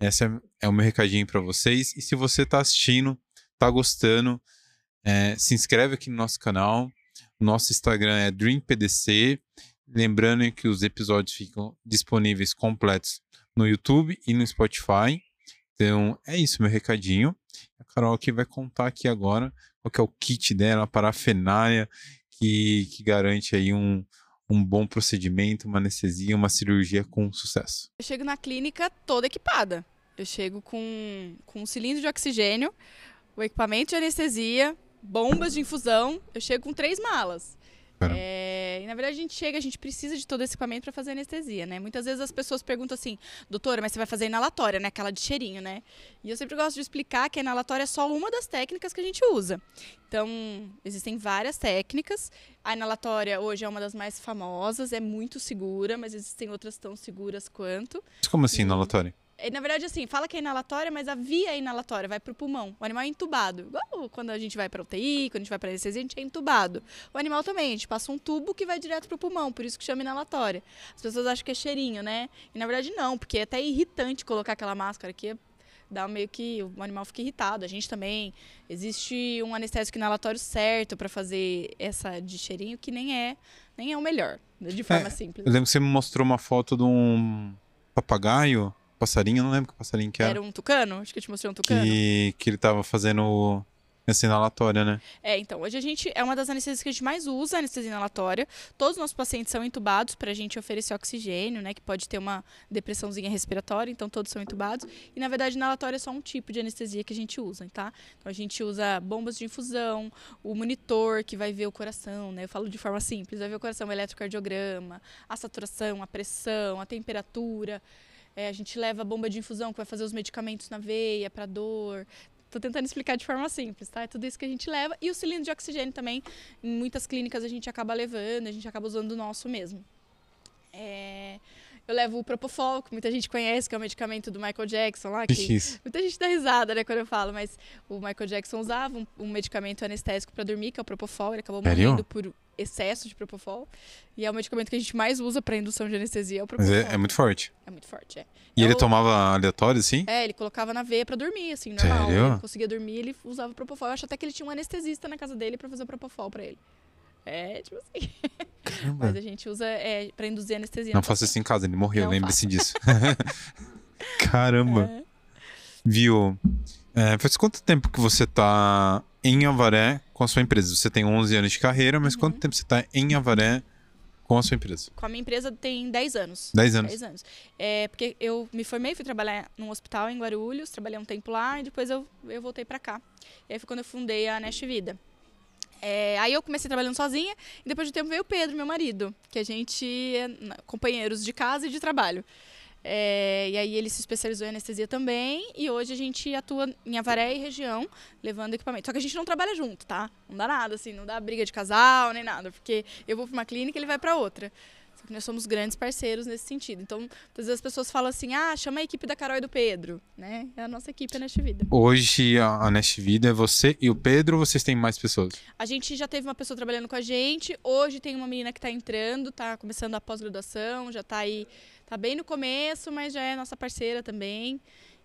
esse é, é o meu recadinho para vocês. E se você está assistindo tá gostando, é, se inscreve aqui no nosso canal. O nosso Instagram é DreamPDC. Lembrando que os episódios ficam disponíveis completos no YouTube e no Spotify. Então é isso, meu recadinho. A Carol aqui vai contar aqui agora qual que é o kit dela, a parafernália que, que garante aí um, um bom procedimento, uma anestesia, uma cirurgia com sucesso. Eu chego na clínica toda equipada. Eu chego com, com um cilindro de oxigênio, o equipamento de anestesia, bombas de infusão. Eu chego com três malas. É, e na verdade a gente chega, a gente precisa de todo esse equipamento para fazer anestesia, né? Muitas vezes as pessoas perguntam assim, doutora, mas você vai fazer inalatória, né? Aquela de cheirinho, né? E eu sempre gosto de explicar que a inalatória é só uma das técnicas que a gente usa. Então, existem várias técnicas. A inalatória hoje é uma das mais famosas, é muito segura, mas existem outras tão seguras quanto. Como assim, inalatória? É, na verdade, assim, fala que é inalatória, mas a via inalatória vai para o pulmão. O animal é entubado. Igual quando a gente vai para UTI, quando a gente vai para anestesia, a gente é entubado. O animal também, a gente passa um tubo que vai direto para o pulmão, por isso que chama inalatória. As pessoas acham que é cheirinho, né? E na verdade não, porque é até irritante colocar aquela máscara aqui, dá meio que o animal fica irritado. A gente também existe um anestésico inalatório certo para fazer essa de cheirinho que nem é, nem é o melhor, de forma É, simples. Eu lembro que você me mostrou uma foto de um papagaio, passarinho, não lembro que passarinho que era, Era um tucano? Acho que eu te mostrei um tucano. que, que ele tava fazendo essa inalatória, né? É, então, hoje a gente é uma das anestesias que a gente mais usa, anestesia inalatória. Todos os nossos pacientes são entubados para a gente oferecer oxigênio, né, que pode ter uma depressãozinha respiratória, então todos são entubados. E na verdade, inalatória é só um tipo de anestesia que a gente usa, tá? Então a gente usa bombas de infusão, o monitor que vai ver o coração, né? Eu falo de forma simples, vai ver o coração, o eletrocardiograma, a saturação, a pressão, a temperatura. É, a gente leva a bomba de infusão que vai fazer os medicamentos na veia para dor. Tô tentando explicar de forma simples, tá? É tudo isso que a gente leva. E o cilindro de oxigênio também, em muitas clínicas a gente acaba levando, a gente acaba usando o nosso mesmo. É, Eu levo o Propofol, que muita gente conhece, que é o medicamento do Michael Jackson lá, que. Muita gente dá risada, né, quando eu falo, mas o Michael Jackson usava um, um medicamento anestésico para dormir, que é o Propofol, ele acabou Sério? morrendo por excesso de Propofol. E é o medicamento que a gente mais usa para indução de anestesia, é o Mas Propofol. é, é muito forte. É muito forte, é. E ele Eu- tomava aleatório, assim? É, ele colocava na veia pra dormir, assim, normal. Sério? Ele conseguia dormir, ele usava o Propofol. Eu acho até que ele tinha um anestesista na casa dele pra fazer o Propofol pra ele. É, tipo assim. Caramba. Mas a gente usa é, pra induzir anestesia. Não faça isso em casa, ele morreu, lembre-se disso. [LAUGHS] Caramba. paciente. Viu? É, faz quanto tempo que você tá em Avaré com a sua empresa? Você tem 11 anos de carreira, mas Uhum. quanto tempo você tá em Avaré com a sua empresa? É. Com a minha empresa tem 10 anos. 10 anos. 10 anos. É, porque eu me formei, fui trabalhar num hospital em Guarulhos, trabalhei um tempo lá e depois eu, eu voltei pra cá. E aí foi quando eu fundei a Nest Vida. É, aí eu comecei trabalhando sozinha e depois de um tempo veio o Pedro, meu marido, que a gente é companheiros de casa e de trabalho. É, e aí ele se especializou em anestesia também e hoje a gente atua em Avaré e região, levando equipamento. Só que a gente não trabalha junto, tá? Não dá nada, assim, não dá briga de casal nem nada, porque eu vou para uma clínica e ele vai para outra. Nós somos grandes parceiros nesse sentido. Então, muitas vezes as pessoas falam assim: ah, chama a equipe da Carol e do Pedro, né? É a nossa equipe nesta vida. Hoje a, a Nest Vida é você e o Pedro ou vocês têm mais pessoas? A gente já teve uma pessoa trabalhando com a gente, hoje tem uma menina que está entrando, está começando a pós-graduação, já está aí, tá bem no começo, mas já é nossa parceira também.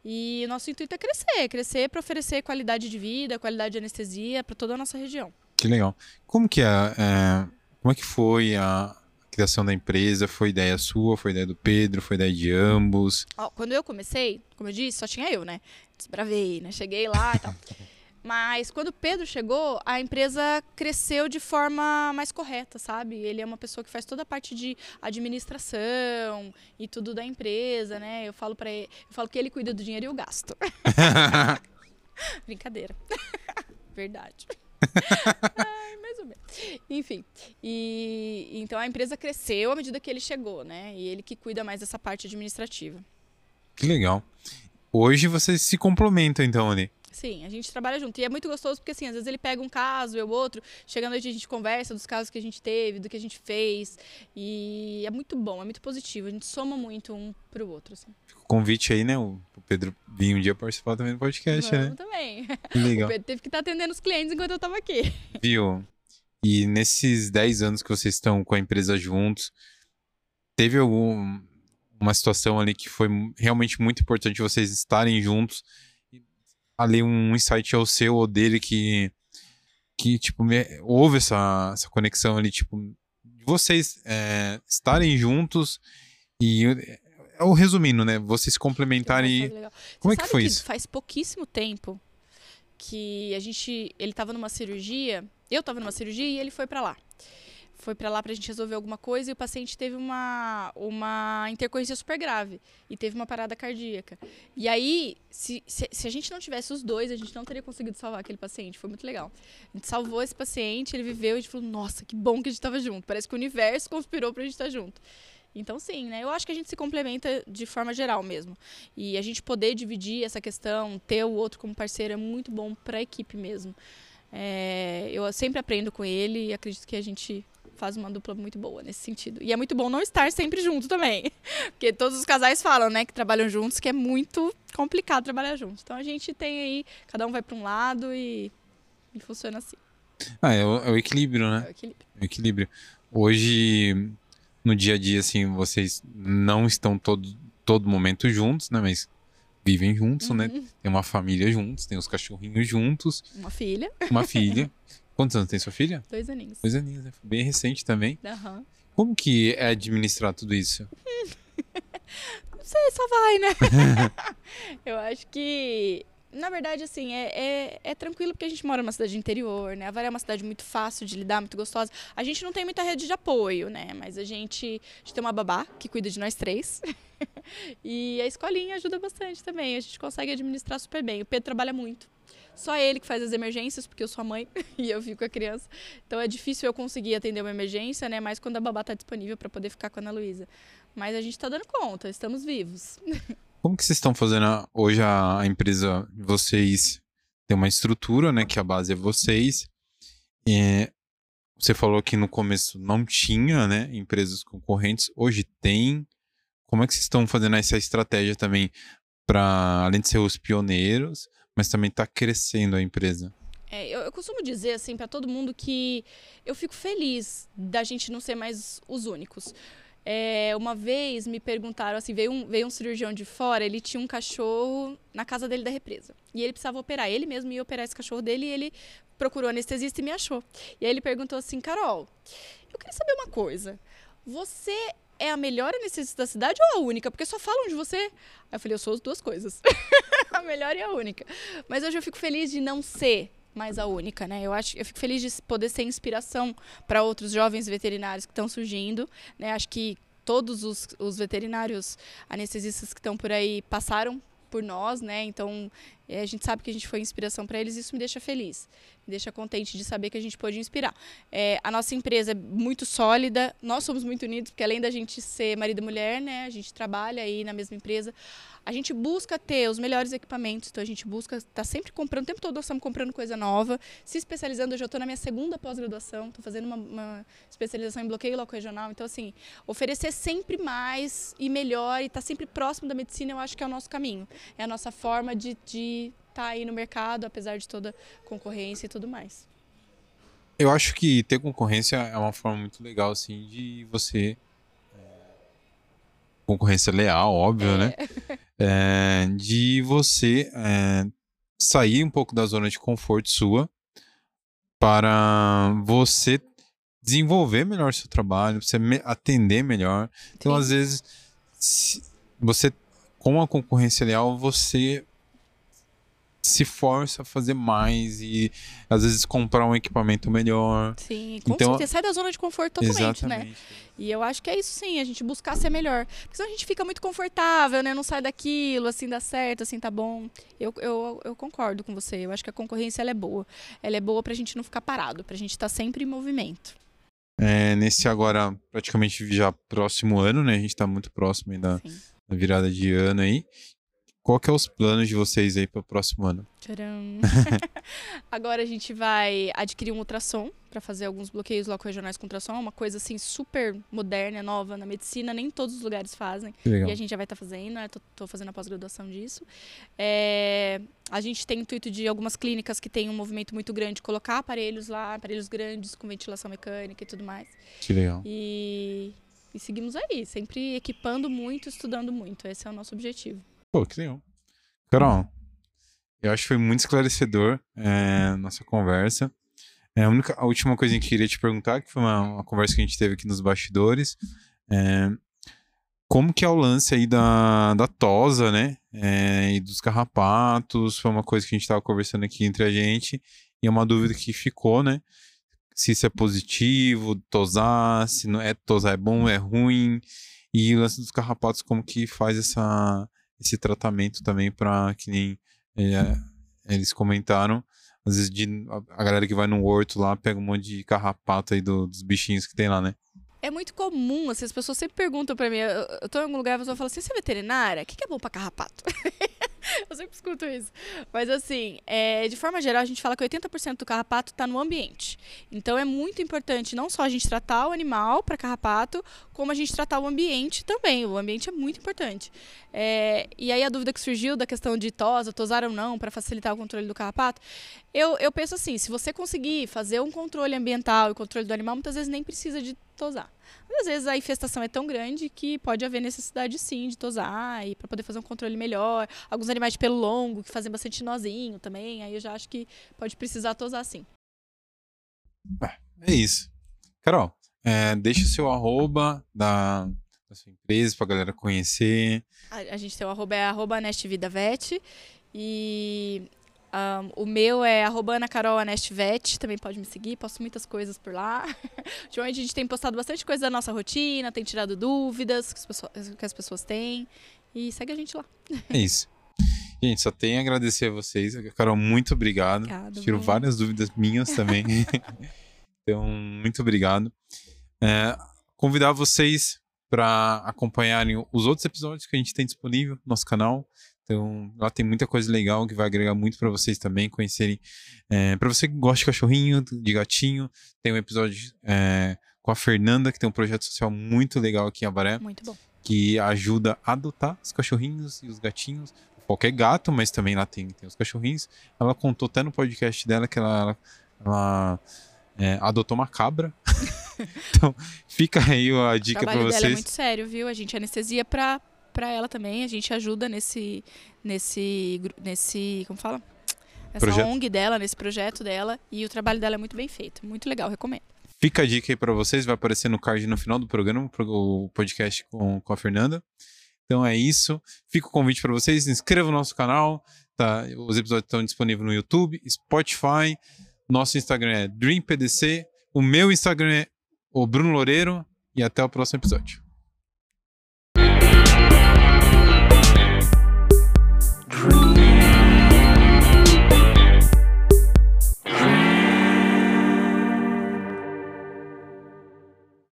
E o nosso intuito é crescer, crescer para oferecer qualidade de vida, qualidade de anestesia para toda a nossa região. Que legal. Como que é, é, como é que foi a criação da empresa? Foi ideia sua? Foi ideia do Pedro? Foi ideia de ambos? Quando eu comecei, como eu disse, só tinha eu, né? Desbravei, né? Cheguei lá e tal. [LAUGHS] Mas quando o Pedro chegou, a empresa cresceu de forma mais correta, sabe? Ele é uma pessoa que faz toda a parte de administração e tudo da empresa, né? Eu falo para ele, eu falo que ele cuida do dinheiro e eu gasto. [LAUGHS] Brincadeira. [LAUGHS] Verdade. Ai, mais ou menos. Enfim, e então a empresa cresceu à medida que ele chegou, né? E ele que cuida mais dessa parte administrativa. que legal. Hoje vocês se complementam então ali. Sim, a gente trabalha junto. E é muito gostoso porque, assim, às vezes ele pega um caso, eu outro. Chega à noite a gente conversa dos casos que a gente teve, do que a gente fez. E é muito bom, é muito positivo. A gente soma muito um pro outro, assim. Fica o convite aí, né? O Pedro vir um dia participar também do podcast, Vamos né? também. Legal. [LAUGHS] O Pedro teve que estar atendendo os clientes enquanto eu tava aqui. Viu? E nesses 10 anos que vocês estão com a empresa juntos, teve algum uma situação ali que foi realmente muito importante vocês estarem juntos? Ali um insight ao seu ou dele que que tipo me- houve essa, essa conexão ali tipo de vocês é, estarem juntos e é o resumindo, né? Vocês se complementarem. Como Você é que foi isso? Faz pouquíssimo tempo. que a gente, ele estava numa cirurgia, eu estava numa cirurgia e ele foi para lá. Foi para lá para a gente resolver alguma coisa e o paciente teve uma, uma intercorrência super grave e teve uma parada cardíaca. E aí, se, se, se, a gente não tivesse os dois, a gente não teria conseguido salvar aquele paciente. Foi muito legal. A gente salvou esse paciente, ele viveu e a gente falou: nossa, que bom que a gente estava junto. Parece que o universo conspirou para a gente estar tá junto. Então, sim, né? Eu acho que a gente se complementa de forma geral mesmo. E a gente poder dividir essa questão, ter o outro como parceiro é muito bom para a equipe mesmo. É, eu sempre aprendo com ele e acredito que a gente faz uma dupla muito boa nesse sentido. E é muito bom não estar sempre junto também. [LAUGHS] Porque todos os casais falam, né, que trabalham juntos, que é muito complicado trabalhar juntos. Então a gente tem aí, cada um vai para um lado e, e, funciona assim. Ah, é o, é o equilíbrio, né? É o equilíbrio. É o equilíbrio. Hoje no dia a dia, assim, vocês não estão todo, todo momento juntos, né? Mas vivem juntos, né? uhum. né? Tem uma família juntos, tem os cachorrinhos juntos. Uma filha. Uma [LAUGHS] filha. Quantos anos tem sua filha? Dois aninhos. Dois aninhos, né? Bem recente também. Uhum. Como que é administrar tudo isso? [LAUGHS] não sei, só vai, né? [LAUGHS] Eu acho que na verdade, assim, é, é, é, tranquilo porque a gente mora numa cidade interior, né? A Varé é uma cidade muito fácil de lidar, muito gostosa. A gente não tem muita rede de apoio, né? Mas a gente, a gente tem uma babá que cuida de nós três. [LAUGHS] e a escolinha ajuda bastante também. A gente consegue administrar super bem. O Pedro trabalha muito. Só ele que faz as emergências, porque eu sou a mãe [LAUGHS] e eu fico a criança. Então é difícil eu conseguir atender uma emergência, né? Mais quando a babá está disponível para poder ficar com a Ana Luísa. Mas a gente está dando conta, estamos vivos. [LAUGHS] Como que vocês estão fazendo hoje a, empresa de vocês tem uma estrutura, né, que a base é vocês. E você falou que no começo não tinha, né, empresas concorrentes, hoje tem. Como é que vocês estão fazendo essa estratégia também para além de ser os pioneiros, mas também está crescendo a empresa? É, eu, eu, costumo dizer assim para todo mundo que eu fico feliz da gente não ser mais os únicos. É, uma vez me perguntaram assim, veio um, veio um cirurgião de fora, ele tinha um cachorro na casa dele da represa. E ele precisava operar, ele mesmo ia operar esse cachorro dele e ele procurou anestesista e me achou. E aí ele perguntou assim, Carol, eu queria saber uma coisa. Você é a melhor anestesista da cidade ou a única? Porque só falam de você. Aí eu falei, eu sou as duas coisas. [LAUGHS] a melhor e a única. Mas hoje eu fico feliz de não ser mais a única, né? Eu acho, eu fico feliz de poder ser inspiração para outros jovens veterinários que estão surgindo, né? Acho que todos os, os veterinários anestesistas que estão por aí passaram por nós, né? Então é, a gente sabe que a gente foi inspiração para eles, isso me deixa feliz, me deixa contente de saber que a gente pôde inspirar. É, a nossa empresa é muito sólida, nós somos muito unidos, porque além da gente ser marido e mulher, né, a gente trabalha aí na mesma empresa. A gente busca ter os melhores equipamentos, então a gente busca tá sempre comprando, o tempo todo nós estamos comprando coisa nova, se especializando. Eu já estou na minha segunda pós-graduação, estou fazendo uma, uma, especialização em bloqueio local regional. Então, assim, oferecer sempre mais e melhor e estar tá sempre próximo da medicina, eu acho que é o nosso caminho. É a nossa forma de, de tá aí no mercado, apesar de toda concorrência e tudo mais. Eu acho que ter concorrência é uma forma muito legal, assim, de você concorrência leal, óbvio, é. né? É, de você é, sair um pouco da zona de conforto sua para você desenvolver melhor seu trabalho, você atender melhor. Então, Sim. às vezes, você com a concorrência leal, você se força a fazer mais e às vezes comprar um equipamento melhor. Sim, com então, certeza. Sai da zona de conforto totalmente, né? exatamente. né? E eu acho que é isso sim, a gente buscar ser melhor. Porque senão a gente fica muito confortável, né? Não sai daquilo, assim dá certo, assim tá bom. Eu, eu, eu concordo com você. Eu acho que a concorrência ela é boa. Ela é boa pra gente não ficar parado, pra gente estar tá sempre em movimento. É, nesse agora, praticamente já próximo ano, né? A gente tá muito próximo ainda da virada de ano aí. Qual que é os planos de vocês aí para o próximo ano? Tcharam. [LAUGHS] Agora a gente vai adquirir um ultrassom para fazer alguns bloqueios loco-regionais com ultrassom, uma coisa assim super moderna, nova na medicina, nem todos os lugares fazem. E a gente já vai estar tá fazendo, né? Tô, tô, fazendo a pós-graduação disso. É, a gente tem intuito de algumas clínicas que têm um movimento muito grande, colocar aparelhos lá, aparelhos grandes com ventilação mecânica e tudo mais. Que legal. E, e seguimos aí, sempre equipando muito, estudando muito. Esse é o nosso objetivo. Pô, que legal. Carol, eu acho que foi muito esclarecedor é, nossa conversa. É, a, única, a última coisa que eu queria te perguntar, que foi uma, uma conversa que a gente teve aqui nos bastidores, é, como que é o lance aí da, da tosa, né? É, e dos carrapatos. Foi uma coisa que a gente estava conversando aqui entre a gente. E é uma dúvida que ficou, né? Se isso é positivo, tosar, se não é tosar é bom, é ruim. E o lance dos carrapatos, como que faz essa, esse tratamento também para que nem é, eles comentaram. Às vezes de, a, galera que vai no horto lá pega um monte de carrapato aí do, dos bichinhos que tem lá, né? é muito comum, assim, as pessoas sempre perguntam pra mim, eu, eu tô em algum lugar e a pessoa fala assim, você é veterinária? O que, que é bom pra carrapato? [LAUGHS] [LAUGHS] eu sempre escuto isso. Mas assim, é, de forma geral, a gente fala que 80% do carrapato está no ambiente. Então é muito importante não só a gente tratar o animal para carrapato, como a gente tratar o ambiente também. O ambiente é muito importante. É, e aí a dúvida que surgiu da questão de tosa, tosar ou não, para facilitar o controle do carrapato, eu, eu penso assim, se você conseguir fazer um controle ambiental e controle do animal, muitas vezes nem precisa de tosar. Mas, às vezes a infestação é tão grande que pode haver necessidade sim de tosar e para poder fazer um controle melhor. Alguns animais de pelo longo que fazem bastante nozinho também, aí eu já acho que pode precisar tosar sim. É isso. Carol, é, deixa o seu arroba da, da sua empresa pra galera conhecer. A, a gente tem o arroba é arroba Vet e um, o meu é arroba Ana Carol Anestivete, também pode me seguir, posto muitas coisas por lá. [LAUGHS] Ultimamente a gente tem postado bastante coisa da nossa rotina, tem tirado dúvidas que as pessoas, que as pessoas têm. E segue a gente lá. É isso. Gente, só tenho a agradecer a vocês. Carol, muito obrigado. Obrigado, Tiro várias dúvidas minhas também. [LAUGHS] então, muito obrigado. É, convidar vocês para acompanharem os outros episódios que a gente tem disponível no nosso canal. Então, lá tem muita coisa legal que vai agregar muito para vocês também conhecerem. É, para você que gosta de cachorrinho, de gatinho, tem um episódio é, com a Fernanda, que tem um projeto social muito legal aqui em Abaré. Muito bom. Que ajuda a adotar os cachorrinhos e os gatinhos. Qualquer gato, mas também lá tem, tem os cachorrinhos. Ela contou até no podcast dela que ela, ela, é, adotou uma cabra. [LAUGHS] então, fica aí a dica para vocês. O dela é muito sério, viu? A gente anestesia para para ela também. A gente ajuda nesse, nesse, nesse, como fala? Essa projeto. ONG dela, nesse projeto dela. E o trabalho dela é muito bem feito. Muito legal, recomendo. Fica a dica aí para vocês, vai aparecer no card no final do programa, o podcast com, com a Fernanda. Então é isso. Fica o convite para vocês, se inscrevam no nosso canal. Tá? Os episódios estão disponíveis no YouTube, Spotify. Nosso Instagram é DreamPDC. O meu Instagram é o Bruno Loureiro. E até o próximo episódio.